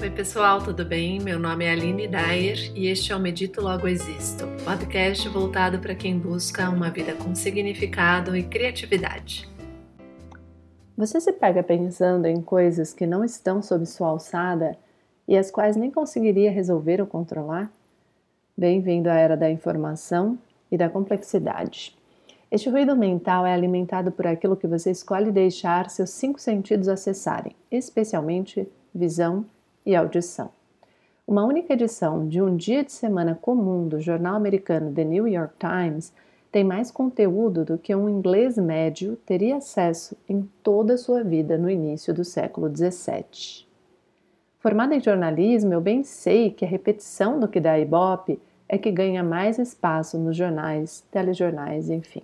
Oi, pessoal, tudo bem? Meu nome é Aline Dyer e este é o Medito Logo Existo, podcast voltado para quem busca uma vida com significado e criatividade. Você se pega pensando em coisas que não estão sob sua alçada e as quais nem conseguiria resolver ou controlar? Bem-vindo à era da informação e da complexidade. Este ruído mental é alimentado por aquilo que você escolhe deixar seus cinco sentidos acessarem, especialmente visão, e audição. Uma única edição de um dia de semana comum do jornal americano The New York Times tem mais conteúdo do que um inglês médio teria acesso em toda a sua vida no início do século XVII. Formada em jornalismo, eu bem sei que a repetição do que dá ibope é que ganha mais espaço nos jornais, telejornais, enfim.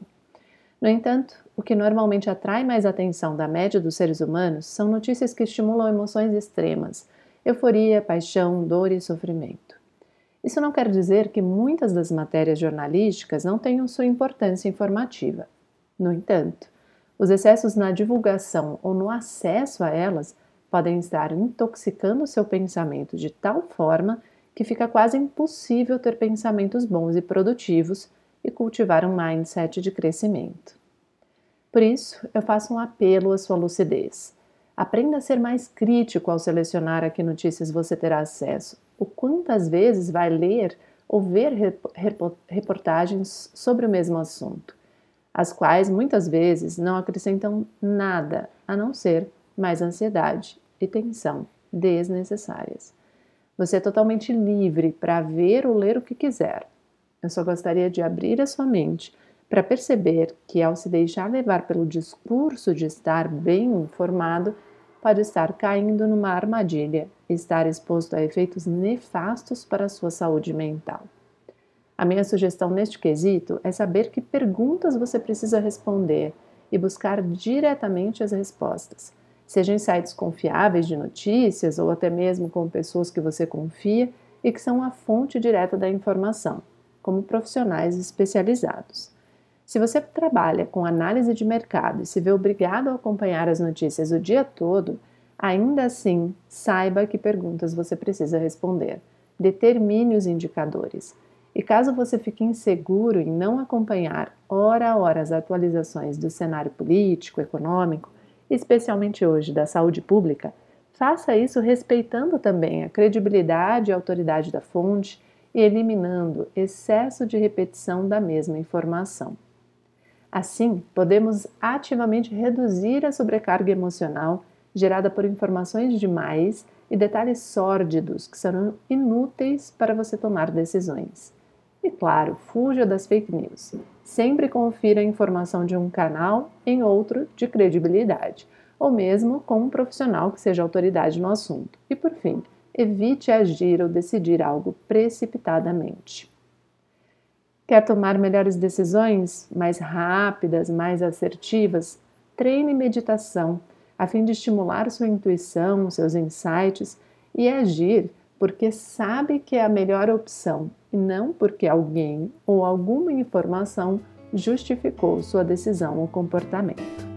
No entanto, o que normalmente atrai mais atenção da média dos seres humanos são notícias que estimulam emoções extremas, euforia, paixão, dor e sofrimento. Isso não quer dizer que muitas das matérias jornalísticas não tenham sua importância informativa. No entanto, os excessos na divulgação ou no acesso a elas podem estar intoxicando seu pensamento de tal forma que fica quase impossível ter pensamentos bons e produtivos e cultivar um mindset de crescimento. Por isso, eu faço um apelo à sua lucidez. Aprenda a ser mais crítico ao selecionar a que notícias você terá acesso. O quantas vezes vai ler ou ver reportagens sobre o mesmo assunto, as quais muitas vezes não acrescentam nada a não ser mais ansiedade e tensão desnecessárias. Você é totalmente livre para ver ou ler o que quiser. Eu só gostaria de abrir a sua mente para perceber que, ao se deixar levar pelo discurso de estar bem informado, pode estar caindo numa armadilha e estar exposto a efeitos nefastos para a sua saúde mental. A minha sugestão neste quesito é saber que perguntas você precisa responder e buscar diretamente as respostas, seja em sites confiáveis de notícias ou até mesmo com pessoas que você confia e que são a fonte direta da informação, como profissionais especializados. Se você trabalha com análise de mercado e se vê obrigado a acompanhar as notícias o dia todo, ainda assim, saiba que perguntas você precisa responder. Determine os indicadores. E caso você fique inseguro em não acompanhar hora a hora as atualizações do cenário político, econômico, especialmente hoje da saúde pública, faça isso respeitando também a credibilidade e autoridade da fonte e eliminando excesso de repetição da mesma informação. Assim, podemos ativamente reduzir a sobrecarga emocional gerada por informações demais e detalhes sórdidos que serão inúteis para você tomar decisões. E claro, fuja das fake news. Sempre confira a informação de um canal em outro de credibilidade, ou mesmo com um profissional que seja autoridade no assunto. E por fim, evite agir ou decidir algo precipitadamente. Quer tomar melhores decisões, mais rápidas, mais assertivas? Treine meditação, a fim de estimular sua intuição, seus insights e agir porque sabe que é a melhor opção e não porque alguém ou alguma informação justificou sua decisão ou comportamento.